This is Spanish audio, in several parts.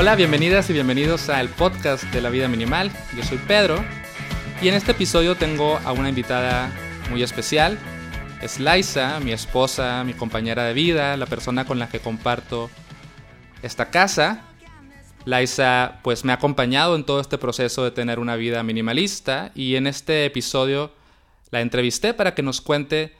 Hola, bienvenidas y bienvenidos al podcast de la vida minimal. Yo soy Pedro y en este episodio tengo a una invitada muy especial. Es Laisa, mi esposa, mi compañera de vida, la persona con la que comparto esta casa. Laisa pues me ha acompañado en todo este proceso de tener una vida minimalista y en este episodio la entrevisté para que nos cuente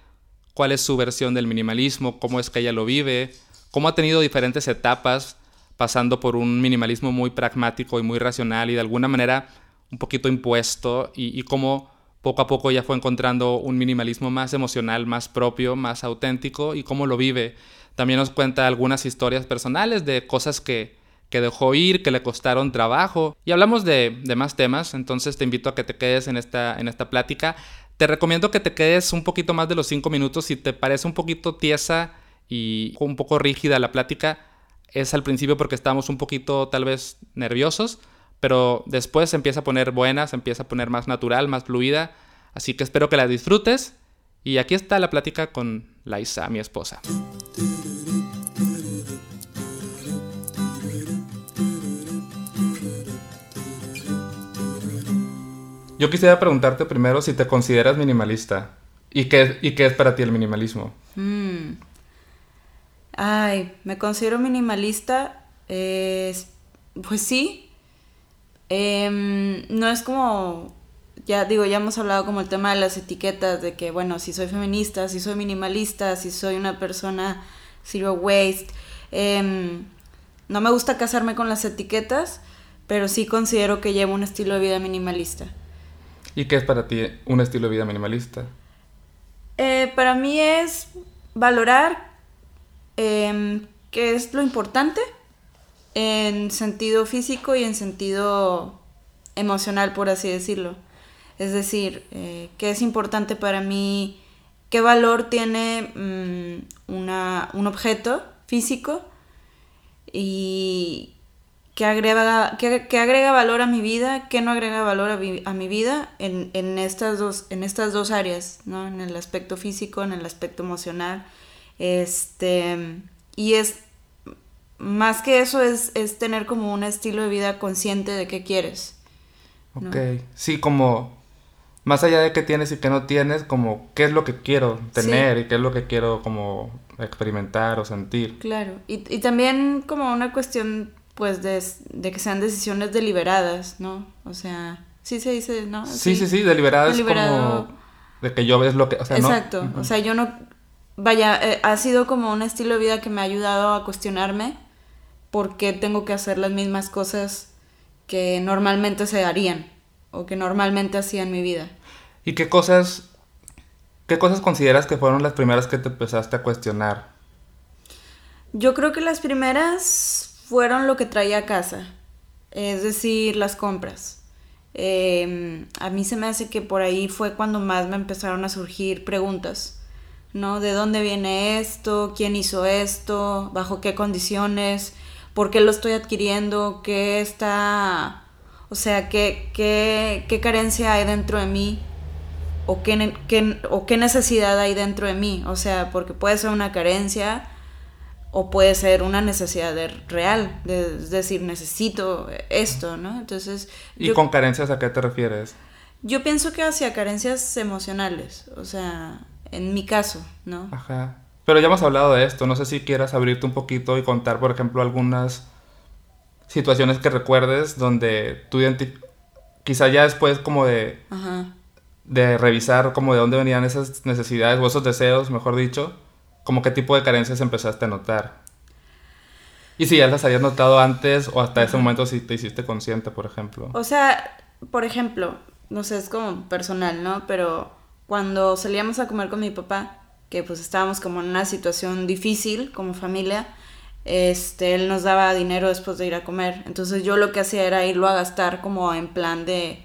cuál es su versión del minimalismo, cómo es que ella lo vive, cómo ha tenido diferentes etapas pasando por un minimalismo muy pragmático y muy racional y de alguna manera un poquito impuesto y, cómo poco a poco ella fue encontrando un minimalismo más emocional, más propio, más auténtico y cómo lo vive. También nos cuenta algunas historias personales de cosas que, que dejó ir, que le costaron trabajo. Y hablamos de, de, más temas, entonces te invito a que te quedes en esta, en esta plática. Te recomiendo que te quedes un poquito más de los cinco minutos. Si te parece un poquito tiesa y un poco rígida la plática, es al principio porque estamos un poquito tal vez nerviosos, pero después se empieza a poner buena, se empieza a poner más natural, más fluida. Así que espero que la disfrutes. Y aquí está la plática con Laisa, mi esposa. Yo quisiera preguntarte primero si te consideras minimalista. ¿Y qué, y qué es para ti el minimalismo? Mm. Ay, me considero minimalista. pues sí. Em, no es como. Ya digo, ya hemos hablado como el tema de las etiquetas, de que, bueno, si soy feminista, si soy minimalista, si soy una persona zero waste. Em, no me gusta casarme con las etiquetas, pero sí considero que llevo un estilo de vida minimalista. ¿Y qué es para ti un estilo de vida minimalista? Eh, para mí es valorar eh, qué es lo importante en sentido físico y en sentido emocional, por así decirlo. Es decir, eh, qué es importante para mí, qué valor tiene mm, un objeto físico y qué agrega, qué, agrega valor a mi vida, qué no agrega valor a mi, vida en, estas dos, en estas dos áreas, ¿no? en el aspecto físico, en el aspecto emocional este, y es, más que eso, es, es tener como un estilo de vida consciente de qué quieres. Ok, sí, como más allá de qué tienes y qué no tienes, como qué es lo que quiero tener y qué es lo que quiero como experimentar o sentir. Claro, y, y también como una cuestión pues de, de, que sean decisiones deliberadas, ¿no? O sea, sí se dice, ¿no? Sí, sí, sí, deliberadas como de que yo ves lo que, o sea, Exacto, o sea, yo no vaya, eh, ha sido como un estilo de vida que me ha ayudado a cuestionarme por qué tengo que hacer las mismas cosas que normalmente se harían o que normalmente hacía en mi vida. ¿Y qué cosas, qué cosas consideras que fueron las primeras que te empezaste a cuestionar? Yo creo que las primeras fueron lo que traía a casa, es decir, las compras. Em, a mí se me hace que por ahí fue cuando más me empezaron a surgir preguntas ¿no? ¿De dónde viene esto? ¿Quién hizo esto? ¿Bajo qué condiciones? ¿Por qué lo estoy adquiriendo? ¿Qué está... O sea, ¿qué, qué, qué carencia hay dentro de mí? ¿O qué, qué, ¿O qué necesidad hay dentro de mí? O sea, porque puede ser una carencia o puede ser una necesidad real, es decir, necesito esto, ¿no? Entonces... ¿Y con carencias a qué te refieres? Yo pienso que hacia carencias emocionales, o sea, en mi caso, ¿no? Ajá. Pero ya hemos hablado de esto, no sé si quieras abrirte un poquito y contar, por ejemplo, algunas situaciones que recuerdes donde tú quizá ya después como de, de revisar como de dónde venían esas necesidades o esos deseos, mejor dicho, como qué tipo de carencias empezaste a notar. Y si ya las habías notado antes o hasta ese momento si te hiciste consciente, por ejemplo. O sea, por ejemplo, no sé, es como personal, ¿no? Pero cuando salíamos a comer con mi papá, que pues estábamos como en una situación difícil como familia, este, él nos daba dinero después de ir a comer. Entonces yo lo que hacía era irlo a gastar como en plan de,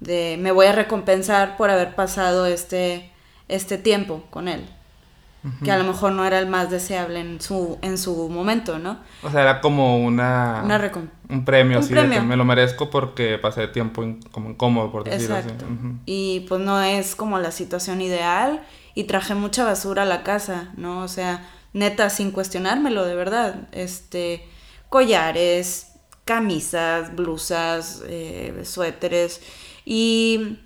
de me voy a recompensar por haber pasado este, este tiempo con él que a lo mejor no era el más deseable en su, en su momento, ¿no? O sea, era como una... un premio, así de que me lo merezco porque pasé tiempo como incómodo, por decirlo así. Y pues no es como la situación ideal y traje mucha basura a la casa, ¿no? O sea, neta, sin cuestionármelo, de verdad. Este, collares, camisas, blusas, eh, suéteres. Y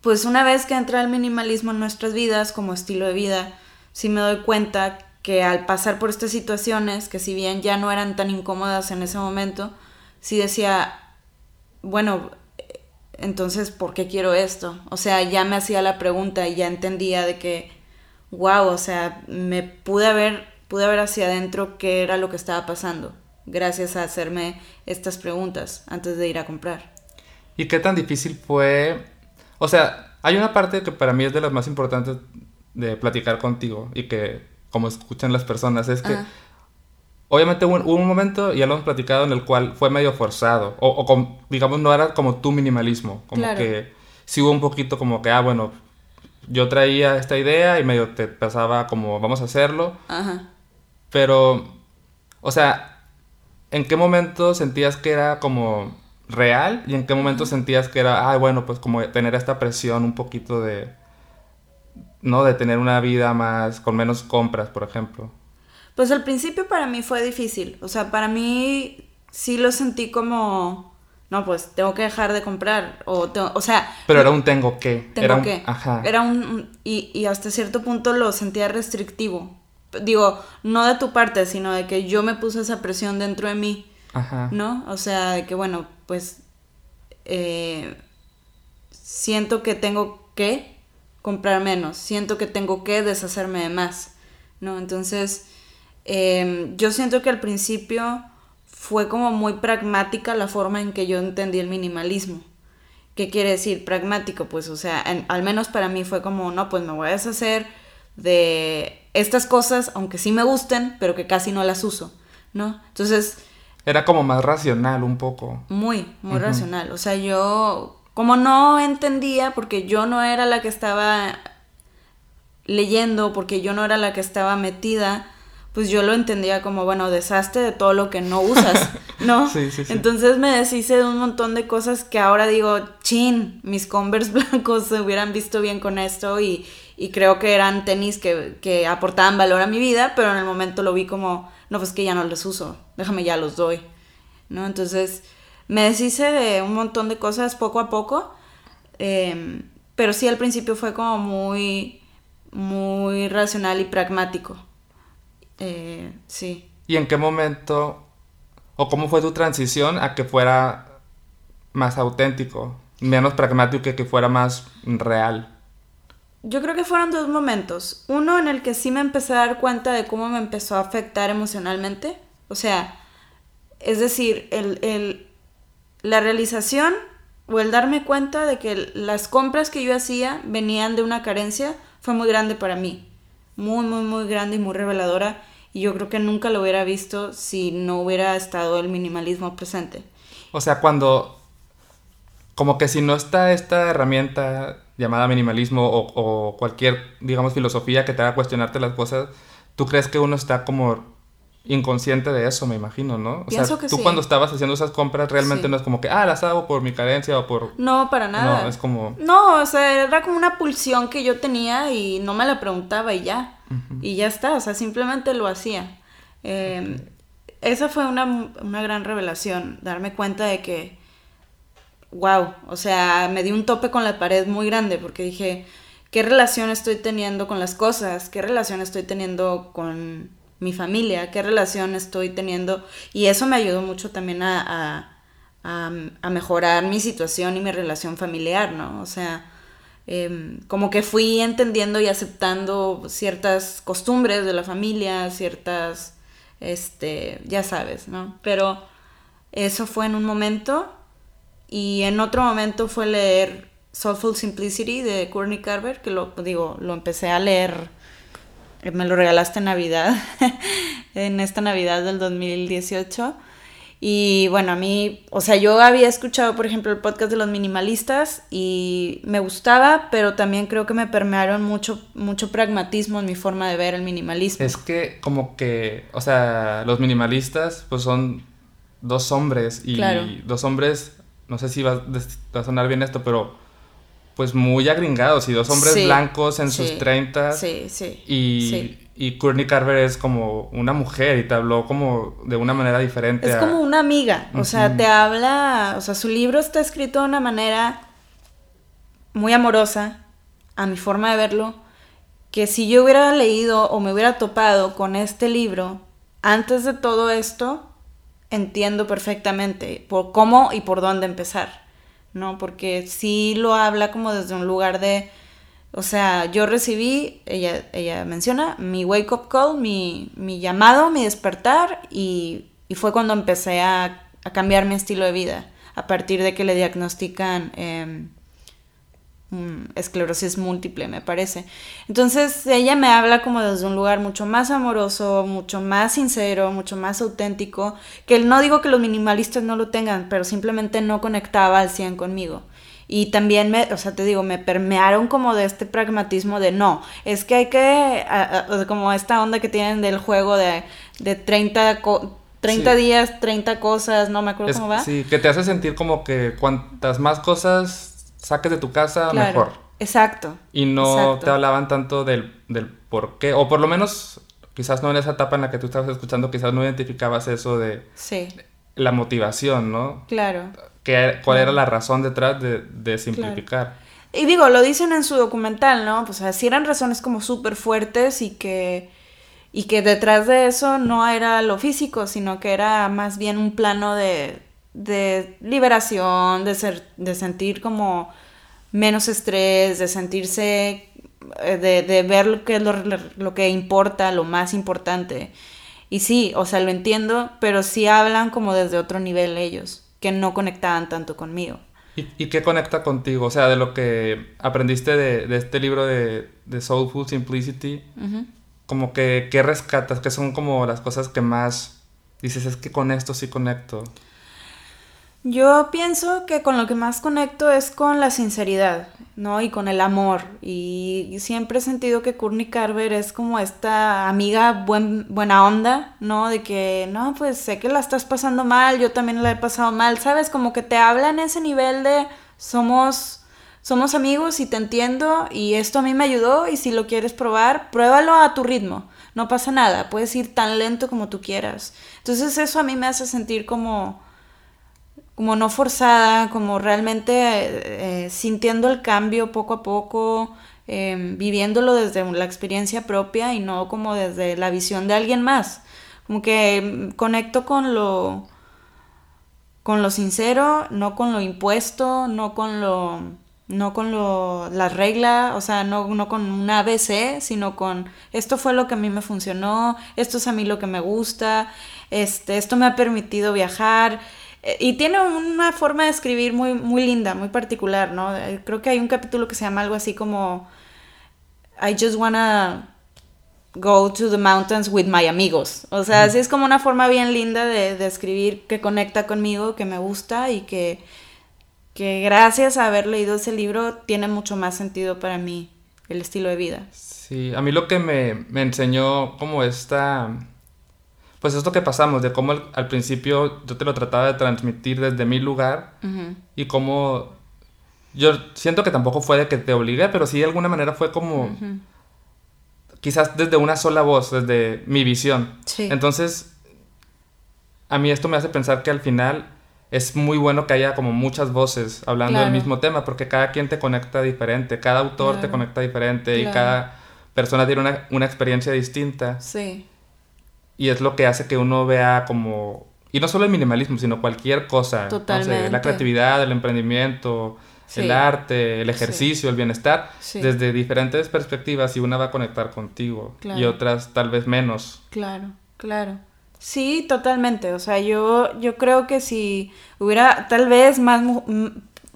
pues una vez que entra el minimalismo en nuestras vidas como estilo de vida, sí me doy cuenta que al pasar por estas situaciones, que si bien ya no eran tan incómodas en ese momento, sí decía, bueno, entonces, ¿por qué quiero esto? O sea, ya me hacía la pregunta y ya entendía de que, wow, o sea, me pude haber, pude ver hacia adentro qué era lo que estaba pasando, gracias a hacerme estas preguntas antes de ir a comprar. ¿Y qué tan difícil fue? O sea, hay una parte que para mí es de las más importantes de platicar contigo y que, como escuchan las personas, es que obviamente hubo, un momento, ya lo hemos platicado, en el cual fue medio forzado. O, digamos, no era como tu minimalismo. Como que sí hubo un poquito como que, ah, bueno, yo traía esta idea y medio te pasaba como, vamos a hacerlo. Ajá. Pero, o sea, ¿en qué momento sentías que era como real? ¿Y en qué momento sentías que era, ah, bueno, pues como tener esta presión un poquito de, ¿no? De tener una vida más, con menos compras, por ejemplo. Pues al principio para mí fue difícil. O sea, para mí sí lo sentí como. No, pues tengo que dejar de comprar. O, o sea. Pero era un tengo que. Tengo era que. ajá. Era un. Y, y hasta cierto punto lo sentía restrictivo. Digo, no de tu parte, sino de que yo me puse esa presión dentro de mí. Ajá. ¿No? O sea, de que bueno, pues. Eh, siento que tengo que comprar menos. Siento que tengo que deshacerme de más. ¿No? Entonces Em, yo siento que al principio fue como muy pragmática la forma en que yo entendí el minimalismo. ¿Qué quiere decir pragmático? Pues, o sea, al menos para mí fue como, no, pues me voy a deshacer de estas cosas, aunque sí me gusten, pero que casi no las uso, ¿no? Entonces... Era como más racional un poco. Muy, muy racional. O sea, yo como no entendía, porque yo no era la que estaba leyendo, porque yo no era la que estaba metida pues yo lo entendía como, bueno, desastre de todo lo que no usas, ¿no? sí, sí, sí. Entonces me deshice de un montón de cosas que ahora digo, chin, mis Converse blancos se hubieran visto bien con esto y, creo que eran tenis que, aportaban valor a mi vida, pero en el momento lo vi como, no, pues que ya no los uso, déjame ya los doy, ¿no? Entonces me deshice de un montón de cosas poco a poco, em, pero sí al principio fue como muy, muy racional y pragmático. Eh, sí. ¿Y en qué momento o cómo fue tu transición a que fuera más auténtico, menos pragmático y que fuera más real? Yo creo que fueron dos momentos. Uno en el que sí me empecé a dar cuenta de cómo me empezó a afectar emocionalmente. O sea, es decir, el, la realización o el darme cuenta de que las compras que yo hacía venían de una carencia fue muy grande para mí. Muy, muy, muy grande y muy reveladora. Y yo creo que nunca lo hubiera visto si no hubiera estado el minimalismo presente. O sea, cuando... Como que si no está esta herramienta llamada minimalismo o, cualquier, digamos, filosofía que te haga cuestionarte las cosas, ¿tú crees que uno está como inconsciente de eso, me imagino, ¿no? O sea, tú cuando estabas haciendo esas compras realmente no es como que, ah, las hago por mi carencia o por... No, para nada. No, es como... No, o sea, era como una pulsión que yo tenía y no me la preguntaba y ya. Y ya está, o sea, simplemente lo hacía. Em, esa fue una, gran revelación, darme cuenta de que, wow, o sea, me di un tope con la pared muy grande porque dije, ¿qué relación estoy teniendo con las cosas? ¿Qué relación estoy teniendo con mi familia? ¿Qué relación estoy teniendo? Y eso me ayudó mucho también a, a mejorar mi situación y mi relación familiar, ¿no? O sea, Em, como que fui entendiendo y aceptando ciertas costumbres de la familia, ciertas, este, ya sabes, ¿no? Pero eso fue en un momento y en otro momento fue leer Soulful Simplicity de Courtney Carver, que lo digo, lo empecé a leer, me lo regalaste en Navidad, en esta Navidad del 2018 y bueno, a mí, o sea, yo había escuchado, por ejemplo, el podcast de los minimalistas y me gustaba, pero también creo que me permearon mucho, mucho pragmatismo en mi forma de ver el minimalismo. Es que como que, o sea, los minimalistas pues son dos hombres y dos hombres, no sé si va, a sonar bien esto, pero pues muy agringados y dos hombres blancos en sus treintas. Sí, sí. Y, y Courtney Carver es como una mujer y te habló como de una manera diferente. Es como una amiga, o sea, te habla, o sea, su libro está escrito de una manera muy amorosa, a mi forma de verlo, que si yo hubiera leído o me hubiera topado con este libro antes de todo esto, entiendo perfectamente por cómo y por dónde empezar, ¿no? Porque sí lo habla como desde un lugar de, o sea, yo recibí, ella, ella menciona, mi wake up call, mi, mi llamado, mi despertar, y, y fue cuando empecé a, a, cambiar mi estilo de vida, a partir de que le diagnostican... Eh, esclerosis múltiple, me parece. Entonces ella me habla como desde un lugar mucho más amoroso, mucho más sincero, mucho más auténtico, que no digo que los minimalistas no lo tengan, pero simplemente no conectaba al 100 conmigo. Y también me, o sea, te digo, me permearon como de este pragmatismo de no, es que hay que, como esta onda que tienen del juego de, de 30, 30 días, 30 cosas, no me acuerdo cómo va. Sí, que te hace sentir como que cuantas más cosas saques de tu casa, mejor. Exacto. Y no te hablaban tanto del, del por qué, o por lo menos, quizás no en esa etapa en la que tú estabas escuchando, quizás no identificabas eso de sí. la motivación, ¿no? Claro. Que, ¿Cuál era la razón detrás de, de simplificar? Y digo, lo dicen en su documental, ¿no? Pues así eran razones como súper fuertes y que, y que detrás de eso no era lo físico, sino que era más bien un plano de, de liberación, de, ser, de sentir como menos estrés, de sentirse, eh, de, de ver lo que es lo, que importa, lo más importante. Y sí, o sea, lo entiendo, pero sí hablan como desde otro nivel ellos, que no conectaban tanto conmigo. ¿Y, qué conecta contigo? O sea, de lo que aprendiste de, de este libro de, de Soulful Simplicity, como que, ¿qué rescatas? ¿Qué son como las cosas que más dices, es que con esto sí conecto? Yo pienso que con lo que más conecto es con la sinceridad, ¿no? Y con el amor. Y siempre he sentido que Courtney Carver es como esta amiga buen, buena onda, ¿no? De que, no, pues sé que la estás pasando mal, yo también la he pasado mal, ¿sabes? Como que te habla en ese nivel de somos, somos amigos y te entiendo y esto a mí me ayudó y si lo quieres probar, pruébalo a tu ritmo. No pasa nada, puedes ir tan lento como tú quieras. Entonces eso a mí me hace sentir como como no forzada, como realmente eh, sintiendo el cambio poco a poco, em, viviéndolo desde la experiencia propia y no como desde la visión de alguien más. Como que em, conecto con lo con lo sincero, no con lo impuesto, no con lo no con lo la regla, o sea, no, no con un ABC, sino con esto fue lo que a mí me funcionó, esto es a mí lo que me gusta, este, esto me ha permitido viajar, y tiene una forma de escribir muy, muy linda, muy particular, ¿no? Eh, creo que hay un capítulo que se llama algo así como I just wanna go to the mountains with my amigos. O sea, así es como una forma bien linda de, escribir que conecta conmigo, que me gusta y que, que gracias a haber leído ese libro tiene mucho más sentido para mí el estilo de vida. Sí, a mí lo que me, me enseñó como esta pues esto que pasamos, de cómo al, principio yo te lo trataba de transmitir desde mi lugar y cómo yo siento que tampoco fue de que te obligué, pero sí de alguna manera fue como quizás desde una sola voz, desde mi visión. Entonces, a mí esto me hace pensar que al final es muy bueno que haya como muchas voces hablando del mismo tema, porque cada quien te conecta diferente, cada autor te conecta diferente y cada persona tiene una, una experiencia distinta. Sí. Y es lo que hace que uno vea como... Y no solo el minimalismo, sino cualquier cosa. Totalmente. la creatividad, el emprendimiento, el arte, el ejercicio, el bienestar, desde diferentes perspectivas y una va a conectar contigo y otras tal vez menos. Claro, claro. Sí, totalmente. O sea, yo, yo creo que si hubiera tal vez más,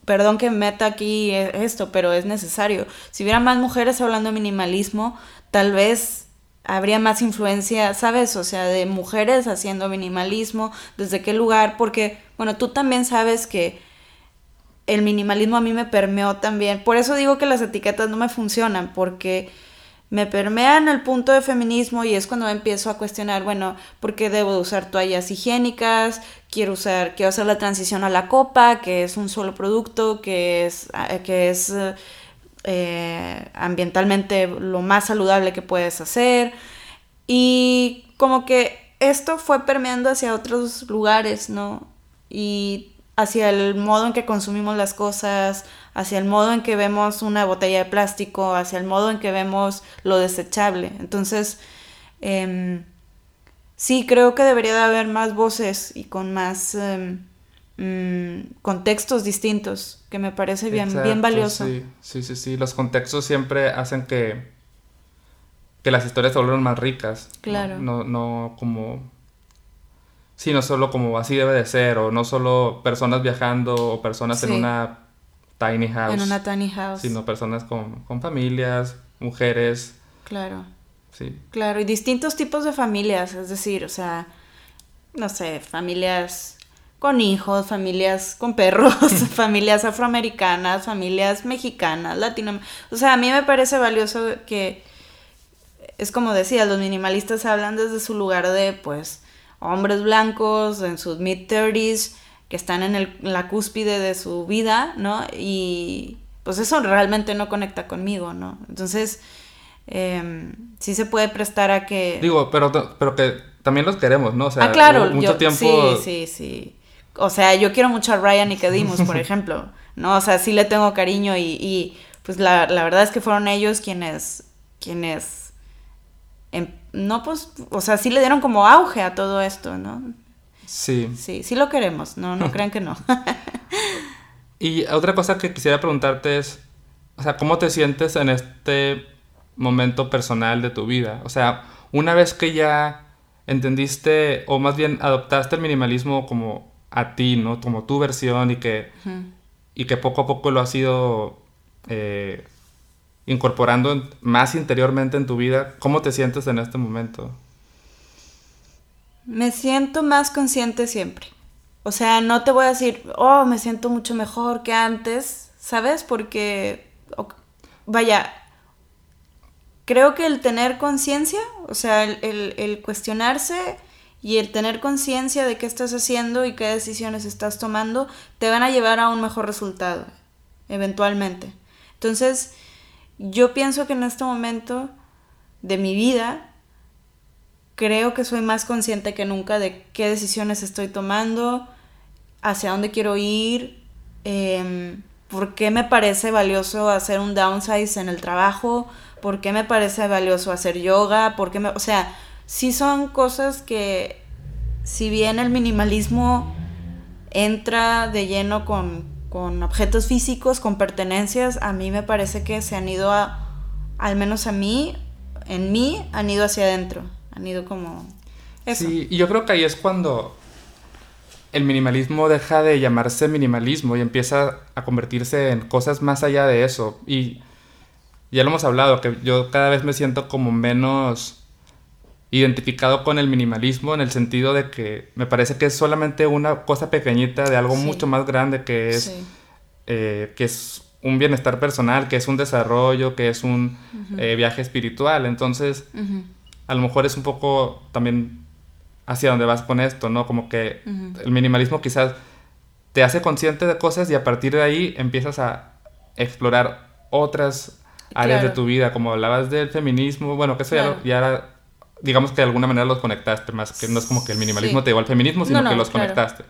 perdón que meta aquí e, esto, pero es necesario. Si hubiera más mujeres hablando de minimalismo, tal vez habría más influencia, ¿sabes? O sea, de mujeres haciendo minimalismo, desde qué lugar, porque, bueno, tú también sabes que el minimalismo a mí me permeó también. Por eso digo que las etiquetas no me funcionan, porque me permean el punto de feminismo y es cuando empiezo a cuestionar, bueno, ¿por qué debo usar toallas higiénicas? Quiero usar, quiero hacer la transición a la copa, que es un solo producto, que es, que es eh, ambientalmente lo más saludable que puedes hacer. Y como que esto fue permeando hacia otros lugares, ¿no? Y hacia el modo en que consumimos las cosas, hacia el modo en que vemos una botella de plástico, hacia el modo en que vemos lo desechable. Entonces, em, sí, creo que debería de haber más voces y con más em, mm, contextos distintos, que me parece bien, bien valioso. Sí, sí, sí, sí, los contextos siempre hacen que, que las historias se vuelvan más ricas. Claro. No, no como sí, no solo como así debe de ser, o no solo personas viajando o personas en una tiny house. En una tiny house. Sino personas con, con familias, mujeres. Claro. Sí. Claro, y distintos tipos de familias, es decir, o sea, no sé, familias con hijos, familias con perros, familias afroamericanas, familias mexicanas, latinoamericanas. O sea, a mí me parece valioso que, es como decía, los minimalistas hablan desde su lugar de, pues, hombres blancos en sus mid-30s que están en, el, la cúspide de su vida, ¿no? Y pues eso realmente no conecta conmigo, ¿no? Entonces, eh, sí se puede prestar a que... Digo, pero, pero que también los queremos, ¿no? O sea, ah, claro, mucho tiempo... Sí, sí, sí. O sea, yo quiero mucho a Ryan y Kedimos, por ejemplo, ¿no? O sea, sí le tengo cariño y, y pues la, la verdad es que fueron ellos quienes, quienes em, no, pues, o sea, sí le dieron como auge a todo esto, ¿no? Sí. Sí, sí lo queremos, no, no crean que no. y otra cosa que quisiera preguntarte es, o sea, ¿cómo te sientes en este momento personal de tu vida? O sea, una vez que ya entendiste, o más bien adoptaste el minimalismo como a ti, ¿no? Como tu versión y que, y que poco a poco lo has ido eh, incorporando más interiormente en tu vida, ¿cómo te sientes en este momento? Me siento más consciente siempre. O sea, no te voy a decir, oh, me siento mucho mejor que antes, ¿sabes? Porque, vaya, creo que el tener conciencia, o sea, el, el cuestionarse y el tener conciencia de qué estás haciendo y qué decisiones estás tomando, te van a llevar a un mejor resultado, eventualmente. Entonces, yo pienso que en este momento de mi vida creo que soy más consciente que nunca de qué decisiones estoy tomando, hacia dónde quiero ir, em, por qué me parece valioso hacer un downsize en el trabajo, por qué me parece valioso hacer yoga, por qué me, o sea, sí son cosas que si bien el minimalismo entra de lleno con con objetos físicos, con pertenencias, a mí me parece que se han ido a, al menos a mí, en mí, han ido hacia adentro, han ido como... Sí, y yo creo que ahí es cuando el minimalismo deja de llamarse minimalismo y empieza a convertirse en cosas más allá de eso. Y ya lo hemos hablado, que yo cada vez me siento como menos identificado con el minimalismo en el sentido de que me parece que es solamente una cosa pequeñita de algo mucho más grande que es, eh, que es un bienestar personal, que es un desarrollo, que es un eh, viaje espiritual. Entonces, a lo mejor es un poco también hacia dónde vas con esto, ¿no? Como que el minimalismo quizás te hace consciente de cosas y a partir de ahí empiezas a explorar otras áreas de tu vida, como hablabas del feminismo, bueno, que eso ya, ya era digamos que de alguna manera los conectaste, más que no es como que el minimalismo te llevó al feminismo, sino que los conectaste.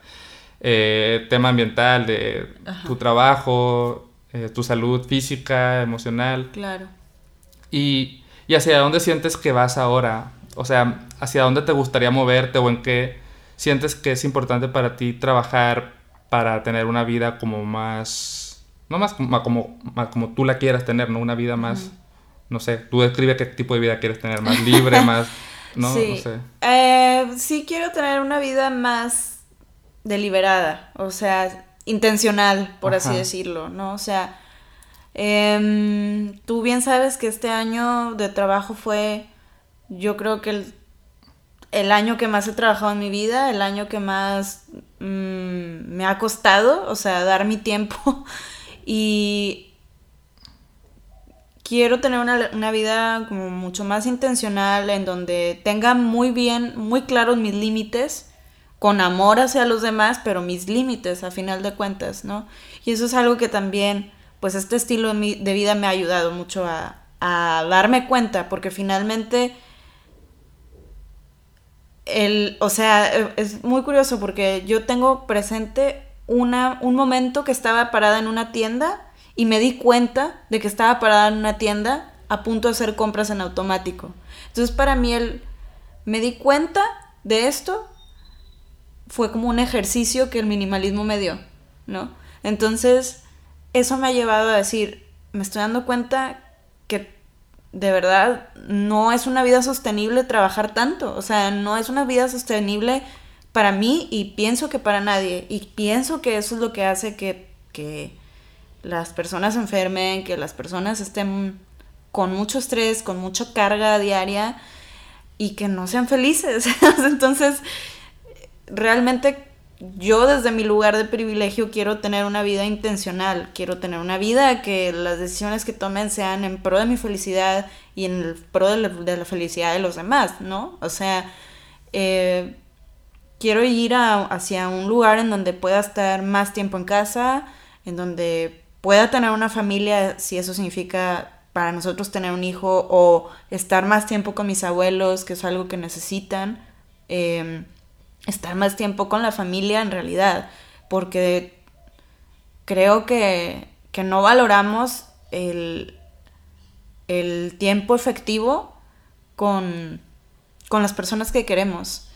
Eh, tema ambiental, de tu trabajo, eh, tu salud física, emocional. Claro. Y, y hacia dónde sientes que vas ahora, o sea, hacia dónde te gustaría moverte o en qué sientes que es importante para ti trabajar para tener una vida como más, no más como, como, como tú la quieras tener, ¿no? Una vida más no sé, tú describe qué tipo de vida quieres tener, más libre, más, ¿no? Sí. No sé. Eh, sí quiero tener una vida más deliberada, o sea, intencional, por así decirlo, ¿no? O sea, em, tú bien sabes que este año de trabajo fue, yo creo que el, el año que más he trabajado en mi vida, el año que más mm, me ha costado, o sea, dar mi tiempo y quiero tener una, vida como mucho más intencional, en donde tenga muy bien, muy claros mis límites, con amor hacia los demás, pero mis límites a final de cuentas, ¿no? Y eso es algo que también, pues este estilo de vida me ha ayudado mucho a, a darme cuenta, porque finalmente el, o sea, es muy curioso porque yo tengo presente una, un momento que estaba parada en una tienda y me di cuenta de que estaba parada en una tienda a punto de hacer compras en automático. Entonces para mí el, me di cuenta de esto fue como un ejercicio que el minimalismo me dio, ¿no? Entonces eso me ha llevado a decir, me estoy dando cuenta que de verdad no es una vida sostenible trabajar tanto, o sea, no es una vida sostenible para mí y pienso que para nadie, y pienso que eso es lo que hace que, que las personas enfermen, que las personas estén con mucho estrés, con mucha carga diaria y que no sean felices. Entonces, realmente yo desde mi lugar de privilegio quiero tener una vida intencional, quiero tener una vida que las decisiones que tomen sean en pro de mi felicidad y en el pro de la, felicidad de los demás, ¿no? O sea, eh, quiero ir hacia un lugar en donde pueda estar más tiempo en casa, en donde pueda tener una familia, si eso significa para nosotros tener un hijo o estar más tiempo con mis abuelos, que es algo que necesitan. Eh, estar más tiempo con la familia en realidad, porque creo que, no valoramos el, el tiempo efectivo con, con las personas que queremos.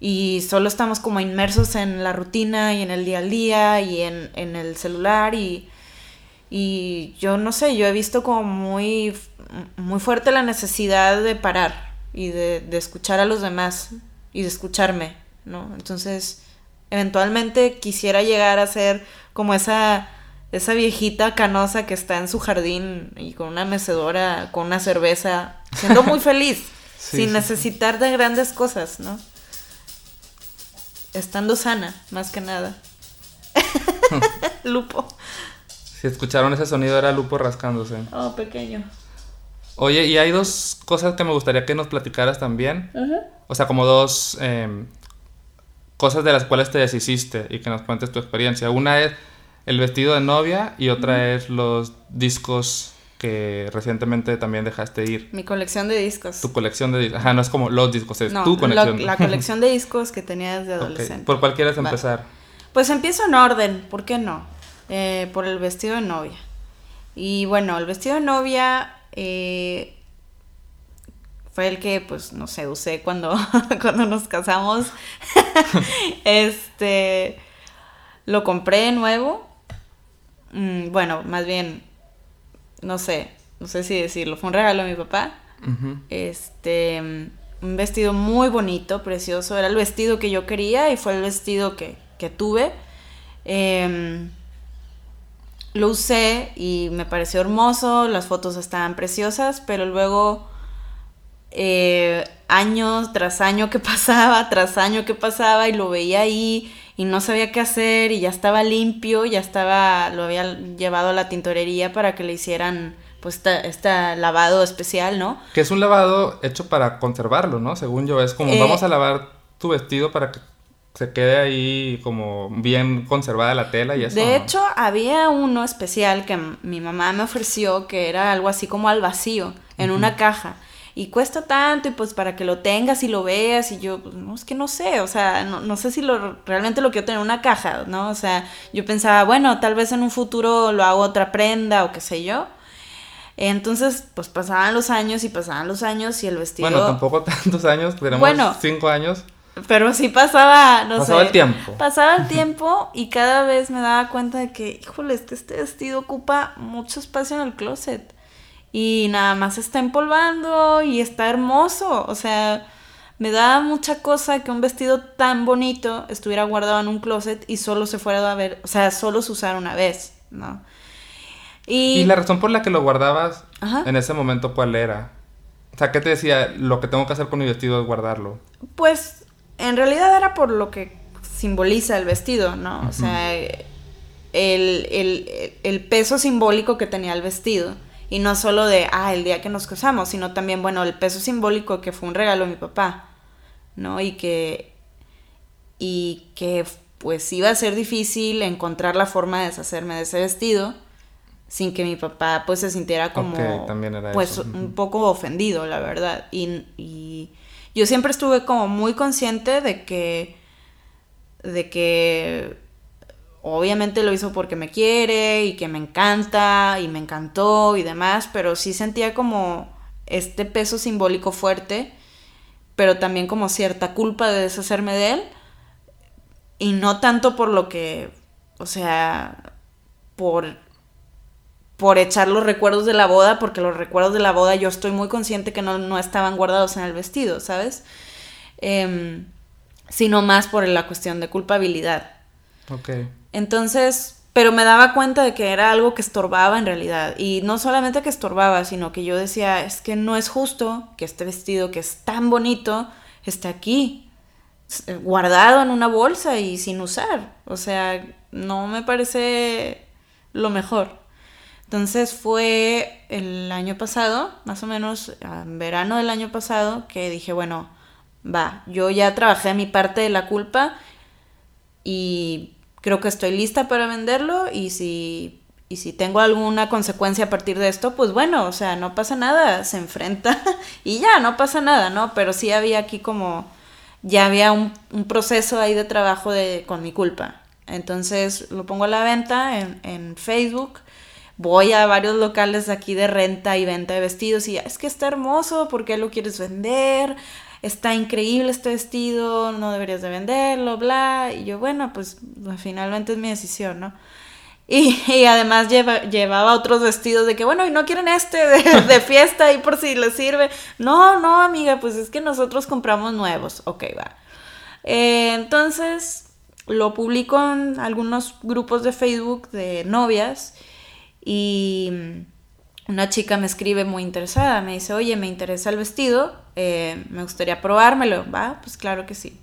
Y solo estamos como inmersos en la rutina y en el día al día y en, el celular y, y yo no sé, yo he visto como muy, muy fuerte la necesidad de parar y de, de escuchar a los demás y de escucharme. ¿no? Entonces, eventualmente quisiera llegar a ser como esa, esa viejita canosa que está en su jardín y con una mecedora, con una cerveza, siendo muy feliz, sin necesitar de grandes cosas, ¿no? Estando sana, más que nada. Lupo. Si escucharon ese sonido era Lupo rascándose. Oh, pequeño. Oye, y hay dos cosas que me gustaría que nos platicaras también. O sea, como dos em, cosas de las cuales te deshiciste y que nos cuentes tu experiencia. Una es el vestido de novia y otra es los discos que recientemente también dejaste ir. Mi colección de discos. Tu colección de discos. Ajá, no es como los discos, es tu colección. la colección de discos que tenía desde adolescente. ¿Por cuál quieres empezar? Pues empiezo en orden, ¿por qué no? Eh, por el vestido de novia. Y bueno, el vestido de novia eh, fue el que, pues, no sé, usé cuando, cuando nos casamos. este, lo compré nuevo. Mm, bueno, más bien, no sé, no sé si decirlo, fue un regalo de mi papá. Este, un vestido muy bonito, precioso. Era el vestido que yo quería y fue el vestido que, que tuve. Em, lo usé y me pareció hermoso, las fotos estaban preciosas, pero luego eh, años tras año que pasaba, tras año que pasaba y lo veía ahí y no sabía qué hacer y ya estaba limpio, ya estaba, lo había llevado a la tintorería para que le hicieran pues este lavado especial, ¿no? Que es un lavado hecho para conservarlo, ¿no? Según yo, es como eh, vamos a lavar tu vestido para que se quede ahí como bien conservada la tela y eso. De hecho, había uno especial que mi mamá me ofreció que era algo así como al vacío, en una caja y cuesta tanto y pues para que lo tengas y lo veas y yo, pues no, es que no sé, o sea, no, sé si lo, realmente lo quiero tener en una caja, ¿no? O sea, yo pensaba, bueno, tal vez en un futuro lo hago otra prenda o qué sé yo. Entonces, pues pasaban los años y pasaban los años y el vestido... Bueno, tampoco tantos años, tenemos bueno, cinco años. Pero sí pasaba, no pasaba el tiempo. Pasaba el tiempo y cada vez me daba cuenta de que, híjole, es que este vestido ocupa mucho espacio en el closet y nada más está empolvando y está hermoso. O sea, me da mucha cosa que un vestido tan bonito estuviera guardado en un closet y solo se fuera a ver, o sea, solo se usara una vez, ¿no? Y, la razón por la que lo guardabas en ese momento, ¿cuál era? O sea, ¿qué te decía? Lo que tengo que hacer con mi vestido es guardarlo. Pues, en realidad era por lo que simboliza el vestido, ¿no? O sea, el, el, el peso simbólico que tenía el vestido y no solo de, ah, el día que nos casamos, sino también, bueno, el peso simbólico que fue un regalo de mi papá, ¿no? Y que, y que pues iba a ser difícil encontrar la forma de deshacerme de ese vestido sin que mi papá pues se sintiera como pues un poco ofendido, la verdad. Y, y yo siempre estuve como muy consciente de que, de que obviamente lo hizo porque me quiere y que me encanta y me encantó y demás, pero sí sentía como este peso simbólico fuerte, pero también como cierta culpa de deshacerme de él. Y no tanto por lo que, o sea, por por echar los recuerdos de la boda, porque los recuerdos de la boda yo estoy muy consciente que no, estaban guardados en el vestido, ¿sabes? Em, sino más por la cuestión de culpabilidad. Ok. Entonces, pero me daba cuenta de que era algo que estorbaba en realidad. Y no solamente que estorbaba, sino que yo decía, es que no es justo que este vestido que es tan bonito esté aquí, guardado en una bolsa y sin usar. O sea, no me parece lo mejor. Entonces fue el año pasado, más o menos en verano del año pasado, que dije, bueno, va, yo ya trabajé mi parte de la culpa y creo que estoy lista para venderlo y si, y si tengo alguna consecuencia a partir de esto, pues bueno, o sea, no pasa nada, se enfrenta y ya, no pasa nada, ¿no? Pero sí había aquí como, ya había un, proceso ahí de trabajo de, con mi culpa. Entonces lo pongo a la venta en, en Facebook voy a varios locales aquí de renta y venta de vestidos y es que está hermoso, ¿por qué lo quieres vender? Está increíble este vestido, no deberías de venderlo, bla. Y yo, bueno, pues finalmente es mi decisión, ¿no? Y, además llevaba otros vestidos de que, bueno, y no quieren este de, fiesta y por si les sirve. No, no, amiga, pues es que nosotros compramos nuevos. Ok, va. Eh, entonces lo publico en algunos grupos de Facebook de novias y una chica me escribe muy interesada, me dice, oye, me interesa el vestido, eh, me gustaría probármelo, ¿va? Pues claro que sí.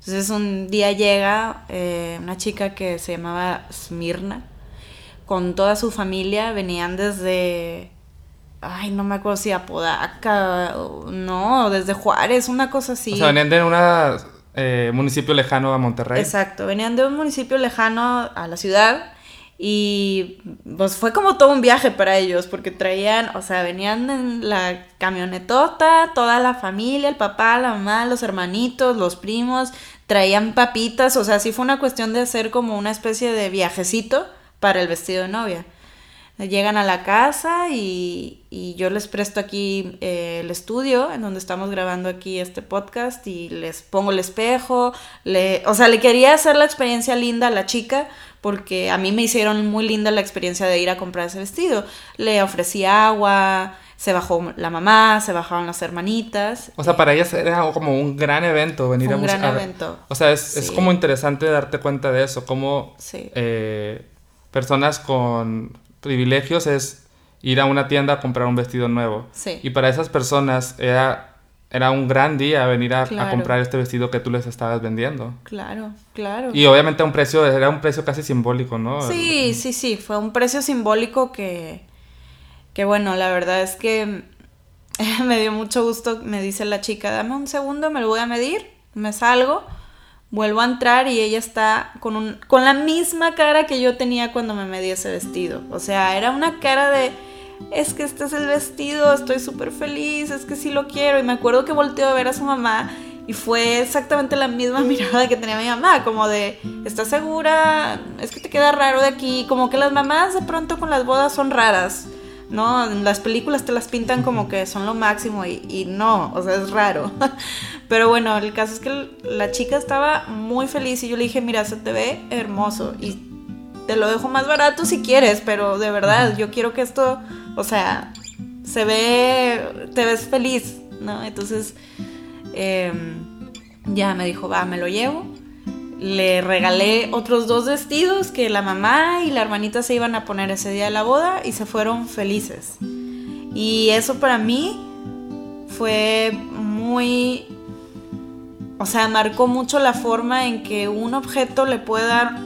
Entonces un día llega eh, una chica que se llamaba Smirna, con toda su familia, venían desde, ay, no me acuerdo si Apodaca, no, desde Juárez, una cosa así. O sea, venían de un eh, municipio lejano a Monterrey. Exacto, venían de un municipio lejano a la ciudad y pues fue como todo un viaje para ellos, porque traían, o sea, venían en la camionetota, toda la familia, el papá, la mamá, los hermanitos, los primos, traían papitas, o sea, sí fue una cuestión de hacer como una especie de viajecito para el vestido de novia. Llegan a la casa y, y yo les presto aquí eh, el estudio en donde estamos grabando aquí este podcast y les pongo el espejo, le, o sea, le quería hacer la experiencia linda a la chica porque a mí me hicieron muy linda la experiencia de ir a comprar ese vestido. Le ofrecí agua, se bajó la mamá, se bajaron las hermanitas. O sea, para ellas era como un gran evento venir a Un gran evento. O sea, es, como interesante darte cuenta de eso, como eh, personas con privilegios es ir a una tienda a comprar un vestido nuevo. Sí. Y para esas personas era era un gran día venir a, comprar este vestido que tú les estabas vendiendo. Claro, claro. Y obviamente un precio, era un precio casi simbólico, ¿no? Sí, sí, sí, fue un precio simbólico que, que bueno, la verdad es que me dio mucho gusto, me dice la chica, dame un segundo, me lo voy a medir, me salgo, vuelvo a entrar y ella está con, un, con la misma cara que yo tenía cuando me medí ese vestido. O sea, era una cara de es que este es el vestido, estoy súper feliz, es que sí lo quiero. Y me acuerdo que volteó a ver a su mamá y fue exactamente la misma mirada que tenía mi mamá, como de, ¿estás segura? Es que te queda raro de aquí, como que las mamás de pronto con las bodas son raras. ¿no? Las películas te las pintan como que son lo máximo y, y, no, o sea, es raro. Pero bueno, el caso es que la chica estaba muy feliz y yo le dije, mira, se te ve hermoso y te lo dejo más barato si quieres, pero de verdad, yo quiero que esto o sea, se ve, te ves feliz, ¿no? Entonces, em, ya me dijo, va, me lo llevo. Le regalé otros dos vestidos que la mamá y la hermanita se iban a poner ese día de la boda y se fueron felices. Y eso para mí fue muy... O sea, marcó mucho la forma en que un objeto le puede dar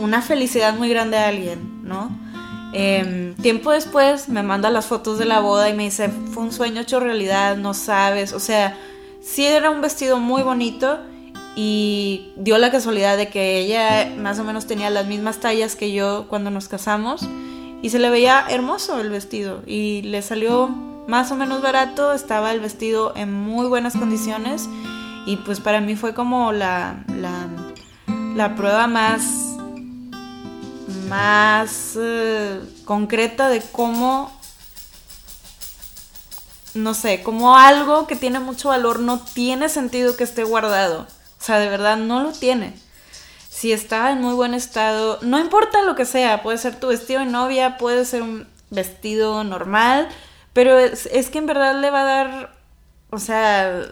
una felicidad muy grande a alguien, ¿no? Em, tiempo después me manda las fotos de la boda y me dice, fue un sueño hecho realidad, no sabes. O sea, sí era un vestido muy bonito y dio la casualidad de que ella más o menos tenía las mismas tallas que yo cuando nos casamos y se le veía hermoso el vestido y le salió más o menos barato, estaba el vestido en muy buenas condiciones y pues para mí fue como la, la, prueba más, más eh, concreta de cómo, no sé, como algo que tiene mucho valor no tiene sentido que esté guardado. O sea, de verdad no lo tiene. Si está en muy buen estado, no importa lo que sea, puede ser tu vestido de novia, puede ser un vestido normal, pero es, que en verdad le va a dar, o sea,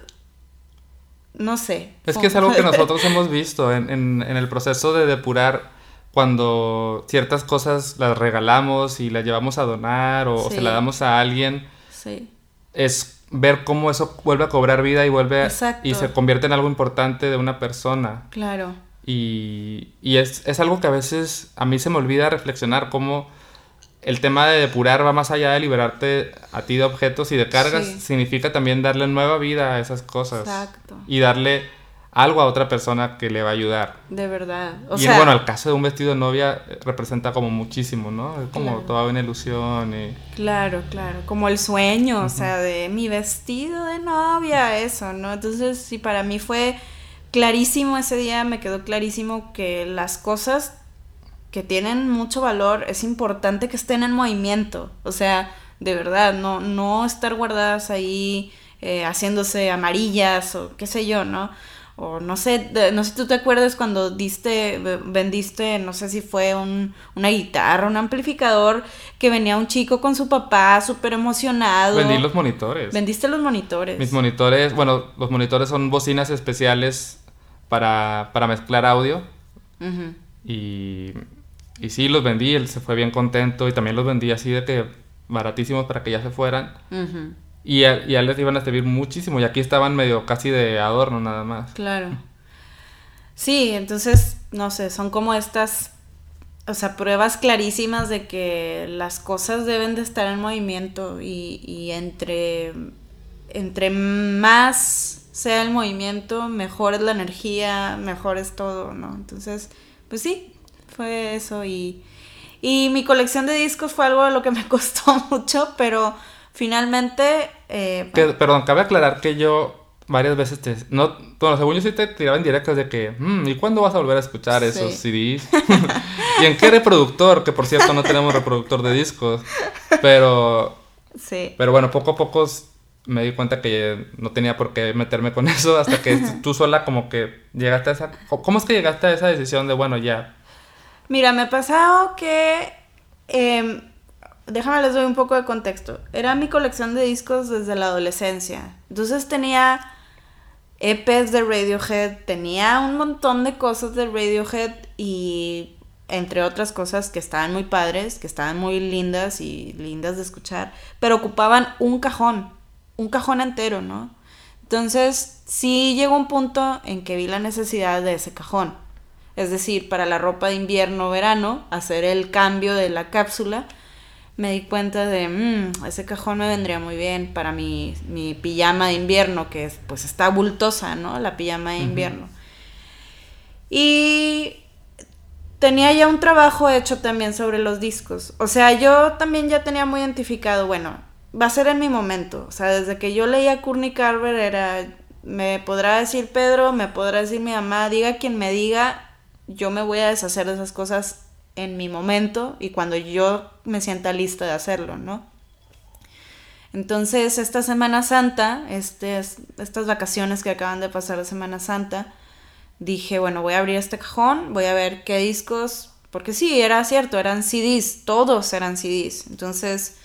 no sé. Es que es algo que nosotros hemos visto en, el proceso de depurar cuando ciertas cosas las regalamos y las llevamos a donar o, se las damos a alguien. Sí. Es ver cómo eso vuelve a cobrar vida y vuelve y se convierte en algo importante de una persona. Claro. Y, y es, es, algo que a veces a mí se me olvida reflexionar cómo el tema de depurar va más allá de liberarte a ti de objetos y de cargas, significa también darle nueva vida a esas cosas. Exacto. Y darle algo a otra persona que le va a ayudar. De verdad. y bueno, el caso de un vestido de novia eh, representa como muchísimo, ¿no? Es como toda una ilusión. Y... Claro, claro. Como el sueño, o sea, de mi vestido de novia, eso, ¿no? Entonces, sí, para mí fue clarísimo ese día, me quedó clarísimo que las cosas que tienen mucho valor, es importante que estén en movimiento. O sea, de verdad, no, no estar guardadas ahí eh, haciéndose amarillas o qué sé yo, ¿no? O no sé, no sé si tú te acuerdas cuando diste, vendiste, no sé si fue un, una guitarra, un amplificador, que venía un chico con su papá súper emocionado. Vendí los monitores. Vendiste los monitores. Mis monitores, bueno, los monitores son bocinas especiales para, para mezclar audio. Y y sí, los vendí, él se fue bien contento y también los vendí así de que baratísimos para que ya se fueran. Y, a, y les iban a servir muchísimo y aquí estaban medio casi de adorno nada más. Claro. Sí, entonces, no sé, son como estas, o sea, pruebas clarísimas de que las cosas deben de estar en movimiento y, y entre, entre más sea el movimiento, mejor es la energía, mejor es todo, ¿no? Entonces, pues sí, fue eso y, y mi colección de discos fue algo a lo que me costó mucho, pero finalmente... Eh, perdón, cabe aclarar que yo varias veces te... No, bueno, según yo sí te tiraba en directas de que, mm, ¿y cuándo vas a volver a escuchar esos CDs? ¿Y en qué reproductor? Que por cierto no tenemos reproductor de discos. Pero... Sí. Pero bueno, poco a poco me di cuenta que no tenía por qué meterme con eso hasta que tú sola como que llegaste a esa... ¿Cómo es que llegaste a esa decisión de, bueno, ya, Mira, me ha pasado que... Em, déjame les doy un poco de contexto. Era mi colección de discos desde la adolescencia. Entonces tenía EPs de Radiohead, tenía un montón de cosas de Radiohead y entre otras cosas que estaban muy padres, que estaban muy lindas y lindas de escuchar, pero ocupaban un cajón, un cajón entero, ¿no? Entonces sí llegó un punto en que vi la necesidad de ese cajón es decir, para la ropa de invierno-verano, hacer el cambio de la cápsula, me di cuenta de, mmm, ese cajón me vendría muy bien para mi, mi pijama de invierno, que es, pues está bultosa, ¿no? La pijama de invierno. Y tenía ya un trabajo hecho también sobre los discos. O sea, yo también ya tenía muy identificado, bueno, va a ser en mi momento. O sea, desde que yo leía Courtney Carver era, me podrá decir Pedro, me podrá decir mi mamá, diga quien me diga, yo me voy a deshacer de esas cosas en mi momento y cuando yo me sienta lista de hacerlo, ¿no? Entonces, esta Semana Santa, este, estas vacaciones que acaban de pasar de Semana Santa, dije, bueno, voy a abrir este cajón, voy a ver qué discos, porque sí, era cierto, eran CDs, todos eran CDs. Entonces,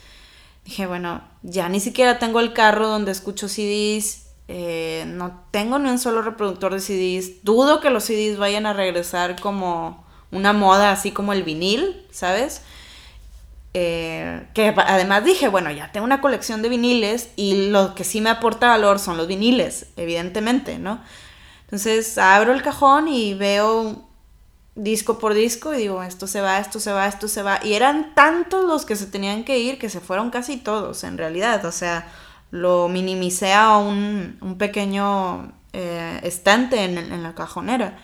dije, bueno, ya ni siquiera tengo el carro donde escucho CDs, eh, no tengo ni un solo reproductor de CDs. Dudo que los CDs vayan a regresar como una moda, así como el vinil, ¿sabes? Eh, que además dije, bueno, ya tengo una colección de viniles y lo que sí me aporta valor son los viniles, evidentemente, ¿no? Entonces abro el cajón y veo disco por disco y digo, esto se va, esto se va, esto se va. Y eran tantos los que se tenían que ir que se fueron casi todos, en realidad. O sea, lo minimicé a un, pequeño eh, estante en, la cajonera.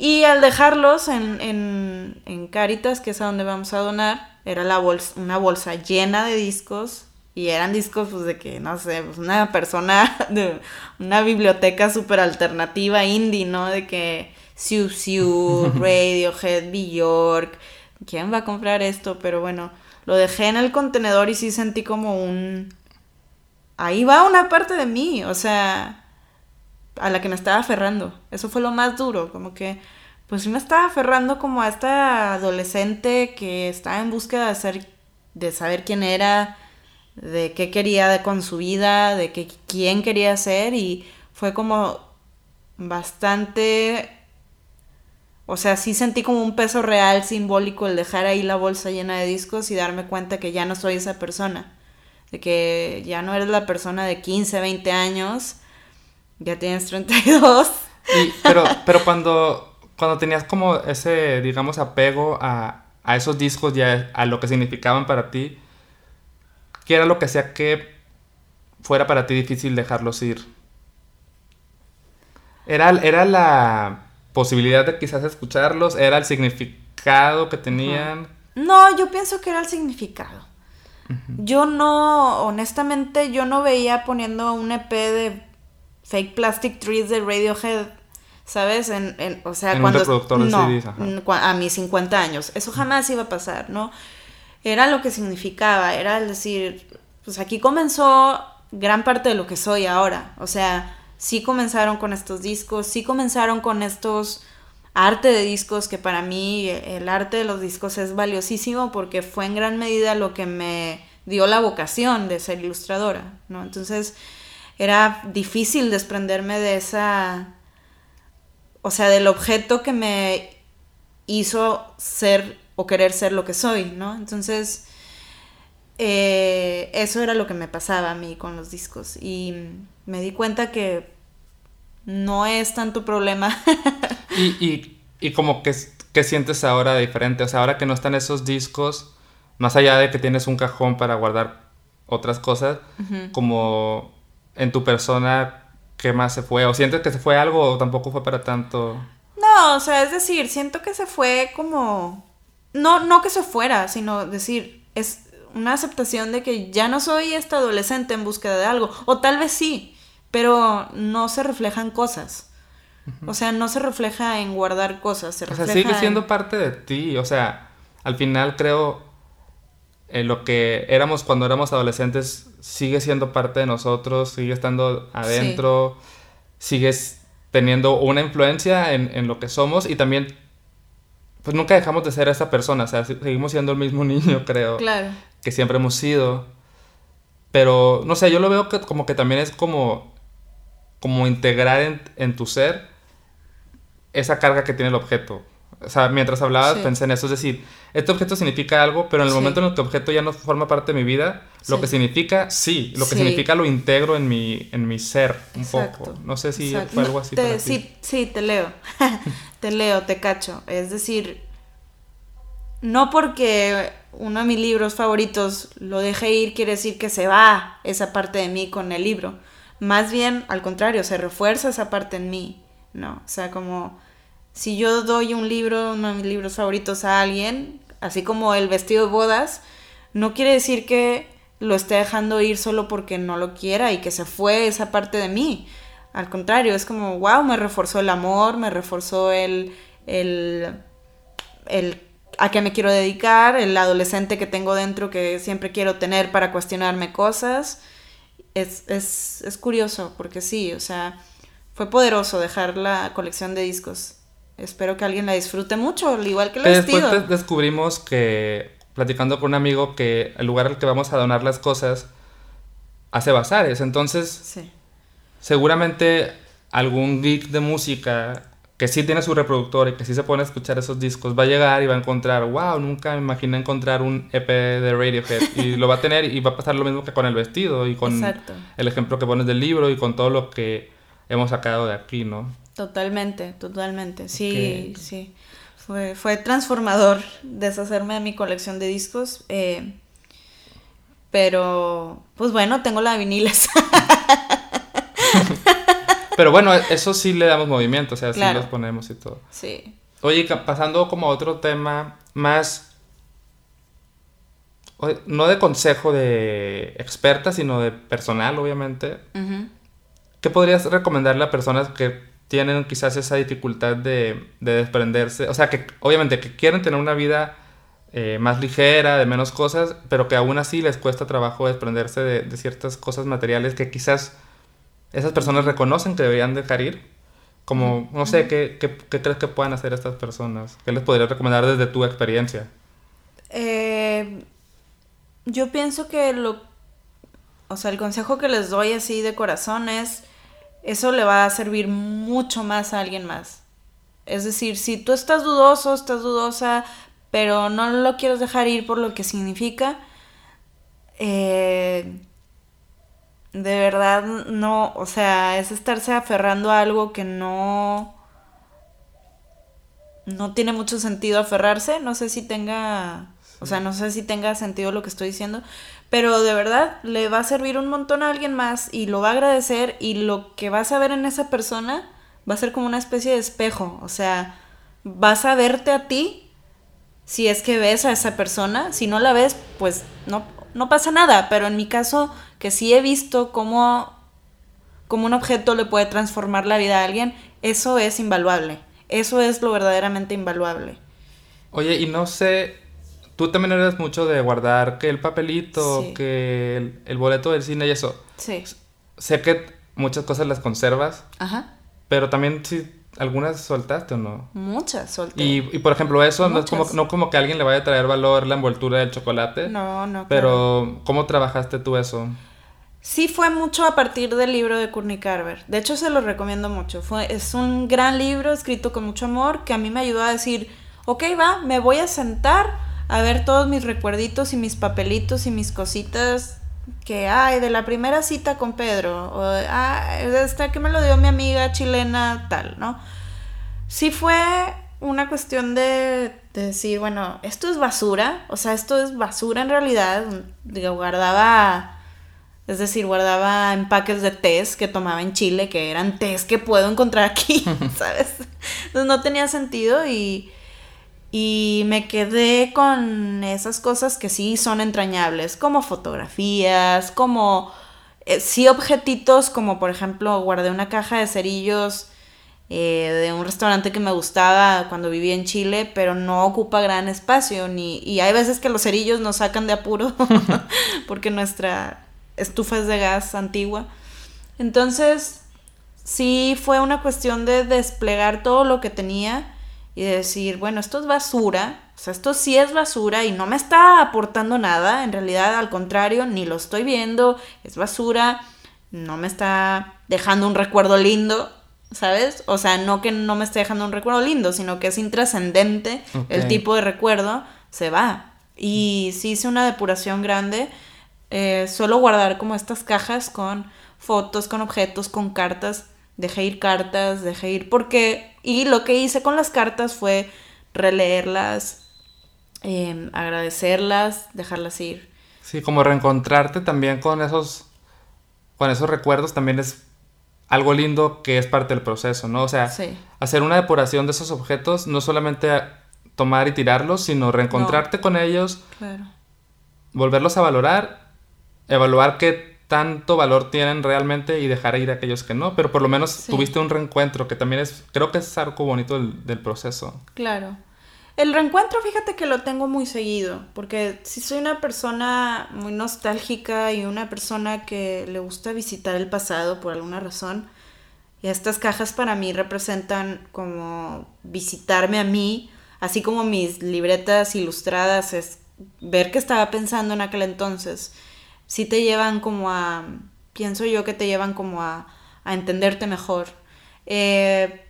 Y al dejarlos en, en, Caritas, que es a donde vamos a donar, era la bolsa, una bolsa llena de discos Y eran discos, pues, de que, no sé, pues una persona de una biblioteca súper alternativa indie, ¿no? De que Siu Siu, Radiohead, Bjork. ¿Quién va a comprar esto? Pero bueno, lo dejé en el contenedor y sí sentí como un... Ahí va una parte de mí, o sea, a la que me estaba aferrando. Eso fue lo más duro, como que, pues sí me estaba aferrando como a esta adolescente que estaba en búsqueda de, ser, de saber quién era, de qué quería con su vida, de qué, quién quería ser y fue como bastante... O sea, sí sentí como un peso real, simbólico, el dejar ahí la bolsa llena de discos y darme cuenta que ya no soy esa persona. De que ya no eres la persona de 15, 20 años, ya tienes 32. Y, pero, pero cuando, cuando tenías como ese, digamos, apego a, a esos discos, ya a lo que significaban para ti, ¿Qué era lo que hacía que fuera para ti difícil dejarlos ir? ¿Era, era la posibilidad de quizás escucharlos? ¿Era el significado que tenían? No, yo pienso que era el significado. Yo no, honestamente, yo no veía poniendo un EP de Fake Plastic Trees de Radiohead, ¿sabes? En, o sea, cuando... no, a mis 50 años. Eso jamás iba a pasar, ¿no? era lo que significaba, era el decir, pues aquí comenzó gran parte de lo que soy ahora, o sea, sí comenzaron con estos discos, sí comenzaron con estos arte de discos, que para mí el arte de los discos es valiosísimo porque fue en gran medida lo que me dio la vocación de ser ilustradora, ¿no? Entonces era difícil desprenderme de esa, o sea, del objeto que me hizo ser o querer ser lo que soy, ¿no? Entonces, eh, eso era lo que me pasaba a mí con los discos y me di cuenta que no es tanto problema. y, y, como que, que sientes ahora diferente, o sea, ahora que no están esos discos, más allá de que tienes un cajón para guardar otras cosas, como en tu persona, ¿qué más se fue? ¿O sientes que se fue algo o tampoco fue para tanto? No, o sea, es decir, siento que se fue como no, no que se fuera, sino decir, es una aceptación de que ya no soy esta adolescente en búsqueda de algo, o tal vez sí, pero no se reflejan cosas. O sea, no se refleja en guardar cosas, se refleja O sea, sigue siendo parte de ti, o sea, al final creo en lo que éramos cuando éramos adolescentes sigue siendo parte de nosotros, sigue estando adentro, sigues teniendo una influencia en, en lo que somos y también pues nunca dejamos de ser esa persona, o sea, seguimos siendo el mismo niño, creo. Claro. Que siempre hemos sido. Pero, no sé, yo lo veo que, como que también es como, como integrar en, tu ser esa carga que tiene el objeto. O sea, mientras hablabas pensé en eso, es decir, este objeto significa algo, pero en el momento en el que el objeto ya no forma parte de mi vida, lo que significa, sí, lo que significa lo integro en mi, en mi ser un poco. No sé si fue algo así. para sí, sí, te leo, te leo, te cacho. Es decir, no porque uno de mis libros favoritos lo deje ir quiere decir que se va esa parte de mí con el libro. Más bien, al contrario, se refuerza esa parte en mí, ¿no? O sea, como si yo doy un libro, uno de mis libros favoritos a alguien, así como el vestido de bodas, no quiere decir que lo esté dejando ir solo porque no lo quiera y que se fue esa parte de mí. Al contrario, es como, wow, me reforzó el amor, me reforzó el, el, el a qué me quiero dedicar, el adolescente que tengo dentro que siempre quiero tener para cuestionarme cosas. Es, es, es curioso, porque sí, o sea, fue poderoso dejar la colección de discos espero que alguien la disfrute mucho, al igual que el Después descubrimos que, platicando con un amigo, que el lugar al que vamos a donar las cosas hace bazares. Entonces, seguramente algún geek de música que sí tiene su reproductor y que sí se pone a escuchar esos discos, va a llegar y va a encontrar, wow, nunca me imaginé encontrar un EP de Radiohead. y lo va a tener y va a pasar lo mismo que con el vestido y con el ejemplo que pones del libro y con todo lo que hemos sacado de aquí, ¿no? Totalmente, totalmente. Sí, sí. Fue, fue transformador deshacerme de mi colección de discos. Eh, pero, pues bueno, tengo la de viniles. pero bueno, eso sí le damos movimiento, o sea, sí los ponemos y todo. Sí. Oye, pasando como a otro tema más no de consejo de experta, sino de personal, obviamente, ¿qué podrías recomendarle a personas que tienen quizás esa dificultad de, de desprenderse? O sea, que obviamente que quieren tener una vida eh, más ligera, de menos cosas, pero que aún así les cuesta trabajo desprenderse de, ciertas cosas materiales que quizás esas personas reconocen que deberían dejar ir. Como, no sé, ¿qué, qué, crees que puedan hacer estas personas? ¿Qué les podrías recomendar desde tu experiencia? Eh, yo pienso que lo... O sea, el consejo que les doy así de corazón es, eso le va a servir mucho más a alguien más. Es decir, si tú estás dudoso, estás dudosa, pero no lo quieres dejar ir por lo que significa, eh, de verdad no, o sea, es estarse aferrando a algo que no no tiene mucho sentido aferrarse, no sé si tenga, o sea, no sé si tenga sentido lo que estoy diciendo, pero de verdad le va a servir un montón a alguien más y lo va a agradecer y lo que vas a ver en esa persona va a ser como una especie de espejo, o sea, vas a verte a ti si es que ves a esa persona. Si no la ves, pues no, no pasa nada. Pero en mi caso, que sí he visto cómo, cómo un objeto le puede transformar la vida a alguien, eso es invaluable. Eso es lo verdaderamente invaluable. Oye, y no sé, tú también eres mucho de guardar que el papelito, que el, el, boleto del cine y eso. Sí. Sé que muchas cosas las conservas. Ajá. Pero también si ¿Algunas soltaste o no? Muchas solté. Y, por ejemplo, eso no es como, no como que a alguien le vaya a traer valor la envoltura del chocolate. No, no. Pero, ¿cómo trabajaste tú eso? Sí fue mucho a partir del libro de Courtney Carver. De hecho, se lo recomiendo mucho. Fue, es un gran libro escrito con mucho amor que a mí me ayudó a decir, ok, va, me voy a sentar a ver todos mis recuerditos y mis papelitos y mis cositas que, ay, de la primera cita con Pedro, o, ah, esta que me lo dio mi amiga chilena, tal, ¿no? Sí fue una cuestión de, decir, bueno, esto es basura, o sea, esto es basura en realidad, digo, guardaba, es decir, guardaba empaques de tés que tomaba en Chile, que eran tés que puedo encontrar aquí, ¿sabes? Entonces no tenía sentido y y me quedé con esas cosas que sí son entrañables, como fotografías, como eh, sí objetitos, como por ejemplo guardé una caja de cerillos eh, de un restaurante que me gustaba cuando vivía en Chile, pero no ocupa gran espacio, y hay veces que los cerillos nos sacan de apuro porque nuestra estufa es de gas antigua. Entonces, sí fue una cuestión de desplegar todo lo que tenía y decir, bueno, esto es basura, o sea, esto sí es basura y no me está aportando nada, en realidad al contrario, ni lo estoy viendo, es basura, no me está dejando un recuerdo lindo, ¿sabes? O sea, no que no me esté dejando un recuerdo lindo, sino que es intrascendente el tipo de recuerdo, se va. Y si hice una depuración grande, eh, suelo guardar como estas cajas con fotos, con objetos, con cartas dejé ir cartas, dejé ir porque... Y lo que hice con las cartas fue releerlas, em, agradecerlas, dejarlas ir. Sí, como reencontrarte también con esos, con esos recuerdos también es algo lindo que es parte del proceso, ¿no? O sea, hacer una depuración de esos objetos, no solamente tomar y tirarlos, sino reencontrarte con ellos, volverlos a valorar, evaluar qué tanto valor tienen realmente y dejar ir a aquellos que no, pero por lo menos tuviste un reencuentro que también es, creo que es algo bonito del, proceso. Claro. El reencuentro, fíjate que lo tengo muy seguido, porque si soy una persona muy nostálgica y una persona que le gusta visitar el pasado por alguna razón, y estas cajas para mí representan como visitarme a mí, así como mis libretas ilustradas es ver qué estaba pensando en aquel entonces sí te llevan como a, pienso yo que te llevan como a, a entenderte mejor. Eh,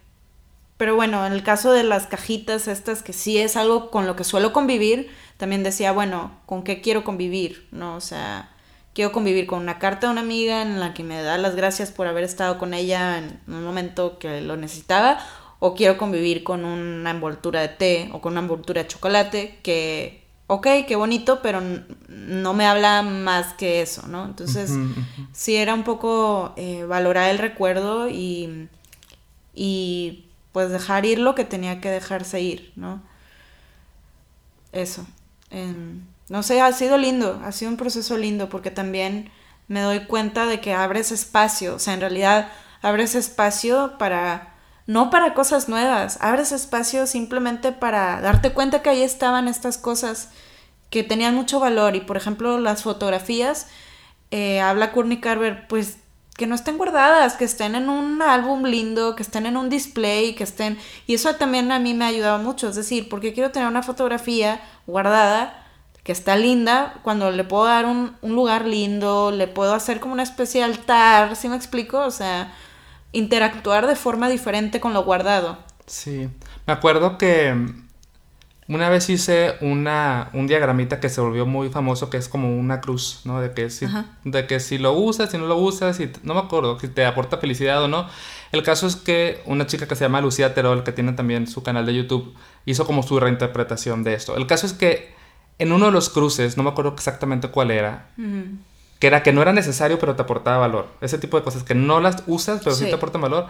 pero bueno, en el caso de las cajitas estas, que sí es algo con lo que suelo convivir, también decía, bueno, ¿con qué quiero convivir? ¿No? O sea, quiero convivir con una carta de una amiga en la que me da las gracias por haber estado con ella en un momento que lo necesitaba, o quiero convivir con una envoltura de té o con una envoltura de chocolate que ok, qué bonito, pero no me habla más que eso, ¿no? Entonces, sí era un poco eh, valorar el recuerdo y, y pues dejar ir lo que tenía que dejarse ir, ¿no? Eso. no sé, ha sido lindo, ha sido un proceso lindo porque también me doy cuenta de que abres espacio, o sea, en realidad abres espacio para, no para cosas nuevas, abres espacio simplemente para darte cuenta que ahí estaban estas cosas que tenían mucho valor. Y por ejemplo las fotografías, eh, habla Courtney Carver, pues que no estén guardadas, que estén en un álbum lindo, que estén en un display, que estén... Y eso también a mí me ha ayudado mucho, es decir, porque quiero tener una fotografía guardada que está linda, cuando le puedo dar un, un lugar lindo, le puedo hacer como una especie de altar, ¿sí me explico? O sea, interactuar de forma diferente con lo guardado. Sí, me acuerdo que una vez hice una, un diagramita que se volvió muy famoso, que es como una cruz, ¿no? De que si, de que si lo usas, si no lo usas, si, no me acuerdo, si te aporta felicidad o no. El caso es que una chica que se llama Lucía Terol, que tiene también su canal de YouTube, hizo como su reinterpretación de esto. El caso es que en uno de los cruces, no me acuerdo exactamente cuál era, que era que no era necesario, pero te aportaba valor. Ese tipo de cosas que no las usas, pero sí, te aportan valor.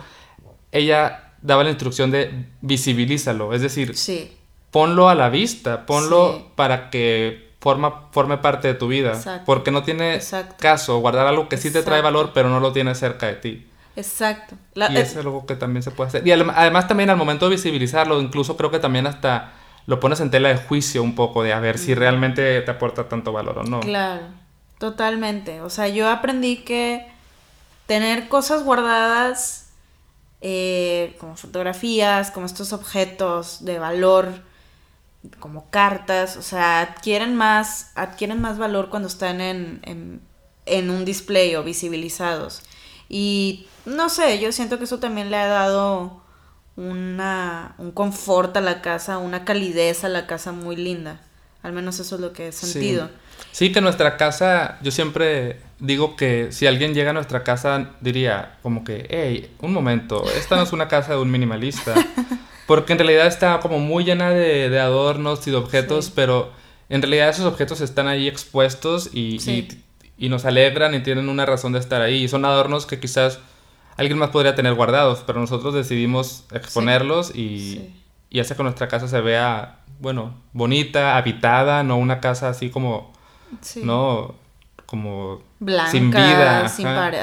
Ella daba la instrucción de visibilízalo, es decir, sí ponlo a la vista, ponlo para que forma, forme parte de tu vida. Porque no tiene caso guardar algo que sí te trae valor, pero no lo tiene cerca de ti. Exacto. y es algo que también se puede hacer. Y además también al momento de visibilizarlo, incluso creo que también hasta lo pones en tela de juicio un poco de a ver si realmente te aporta tanto valor o no. Claro, totalmente. O sea, yo aprendí que tener cosas guardadas eh, como fotografías, como estos objetos de valor, como cartas, o sea, adquieren más, adquieren más valor cuando están en, en, un display o visibilizados. Y no sé, yo siento que eso también le ha dado una, un confort a la casa, una calidez a la casa muy linda. Al menos eso es lo que he sentido. Sí. que nuestra casa, yo siempre digo que si alguien llega a nuestra casa, diría como que, hey, un momento, esta no es una casa de un minimalista. Porque en realidad está como muy llena de, adornos y de objetos, pero en realidad esos objetos están ahí expuestos y, y, nos alegran y tienen una razón de estar ahí. Y son adornos que quizás alguien más podría tener guardados, pero nosotros decidimos exponerlos y, y hacer que nuestra casa se vea, bueno, bonita, habitada, no una casa así como, ¿no? Como blanca, sin vida.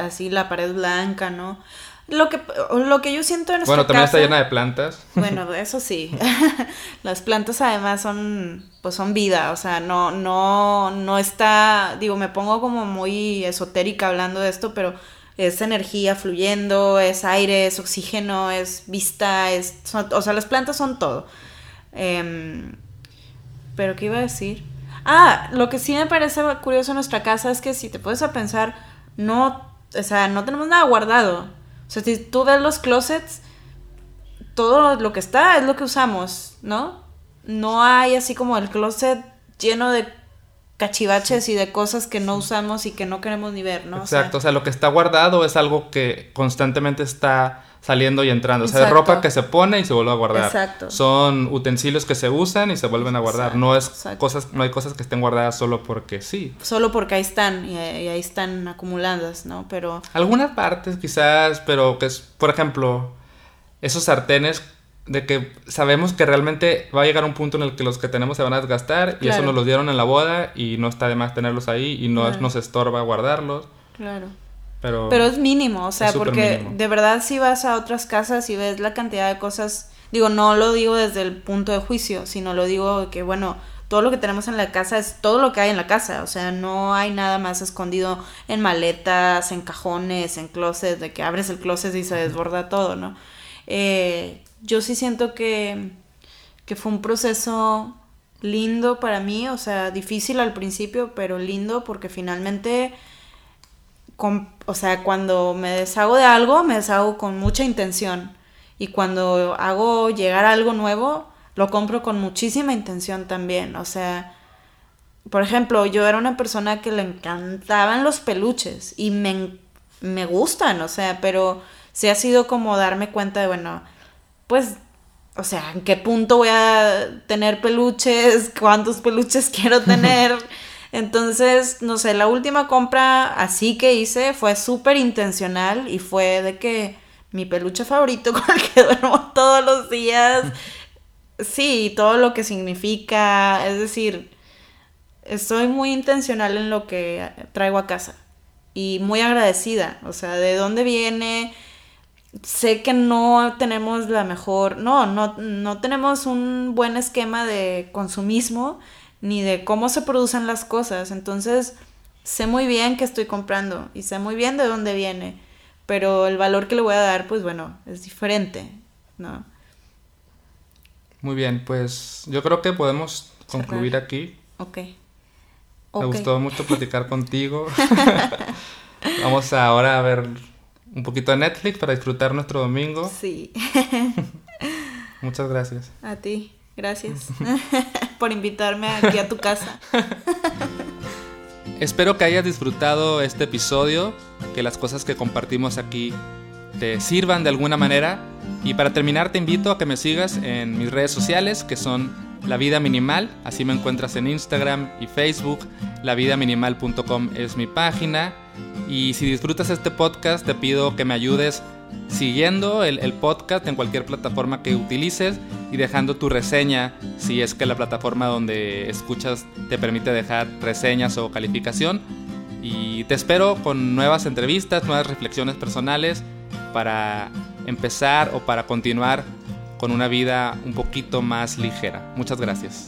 así la pared blanca, ¿no? Lo que, lo que yo siento en Bueno, también está llena de plantas. Bueno, eso sí. Las plantas además son, pues son vida, o sea, no, no, no está, digo, me pongo como muy esotérica hablando de esto, pero es energía fluyendo, es aire, es oxígeno, es vista, es, o sea, las plantas son todo. Em, pero, ¿qué iba a decir? Ah, lo que sí me parece curioso en nuestra casa es que si te puedes a pensar, no, o sea, no tenemos nada guardado. O sea, si tú ves los closets, todo lo que está es lo que usamos, ¿no? No hay así como el closet lleno de cachivaches y de cosas que no usamos y que no queremos ni ver, ¿no? Exacto, o sea, lo que está guardado es algo que constantemente está saliendo y entrando. O sea, es ropa que se pone y se vuelve a guardar. Exacto. Son utensilios que se usan y se vuelven a guardar. No es cosas, no hay cosas que estén guardadas solo porque sí. Solo porque ahí están y, ahí están acumuladas, ¿no? Pero. Algunas partes quizás, pero que es, por ejemplo, esos sartenes de que sabemos que realmente va a llegar un punto en el que los que tenemos se van a desgastar y eso nos los dieron en la boda y no está de más tenerlos ahí y no nos estorba guardarlos. Claro. Pero, es mínimo, o sea, porque de verdad si vas a otras casas y ves la cantidad de cosas, digo, no lo digo desde el punto de juicio, sino lo digo que, bueno, todo lo que tenemos en la casa es todo lo que hay en la casa, o sea, no hay nada más escondido en maletas, en cajones, en closets, de que abres el closet y se desborda todo, ¿no? Eh, yo sí siento que, que fue un proceso lindo para mí, o sea, difícil al principio, pero lindo porque finalmente o sea, cuando me deshago de algo, me deshago con mucha intención. Y cuando hago llegar algo nuevo, lo compro con muchísima intención también. O sea, por ejemplo, yo era una persona que le encantaban los peluches y me, me gustan, o sea, pero sí ha sido como darme cuenta de, bueno, pues, o sea, ¿en qué punto voy a tener peluches? ¿Cuántos peluches quiero tener? Entonces, no sé, la última compra así que hice fue súper intencional y fue de que mi peluche favorito con el que duermo todos los días, sí, todo lo que significa, es decir, estoy muy intencional en lo que traigo a casa y muy agradecida, o sea, de dónde viene, sé que no tenemos la mejor, no, no, no tenemos un buen esquema de consumismo ni de cómo se producen las cosas, entonces sé muy bien que estoy comprando y sé muy bien de dónde viene, pero el valor que le voy a dar, pues bueno, es diferente, ¿no? Muy bien, pues yo creo que podemos concluir aquí. Ok. Me gustó mucho platicar contigo. Vamos ahora a ver un poquito de Netflix para disfrutar nuestro domingo. Sí. Muchas gracias. A ti, gracias por invitarme aquí a tu casa. Espero que hayas disfrutado este episodio, que las cosas que compartimos aquí te sirvan de alguna manera. Y para terminar te invito a que me sigas en mis redes sociales, que son La Vida Minimal, así me encuentras en Instagram y Facebook, lavidaminimal.com es mi página. Y si disfrutas este podcast, te pido que me ayudes siguiendo el, podcast en cualquier plataforma que utilices y dejando tu reseña si es que la plataforma donde escuchas te permite dejar reseñas o calificación. Y te espero con nuevas entrevistas, nuevas reflexiones personales para empezar o para continuar con una vida un poquito más ligera. Muchas gracias.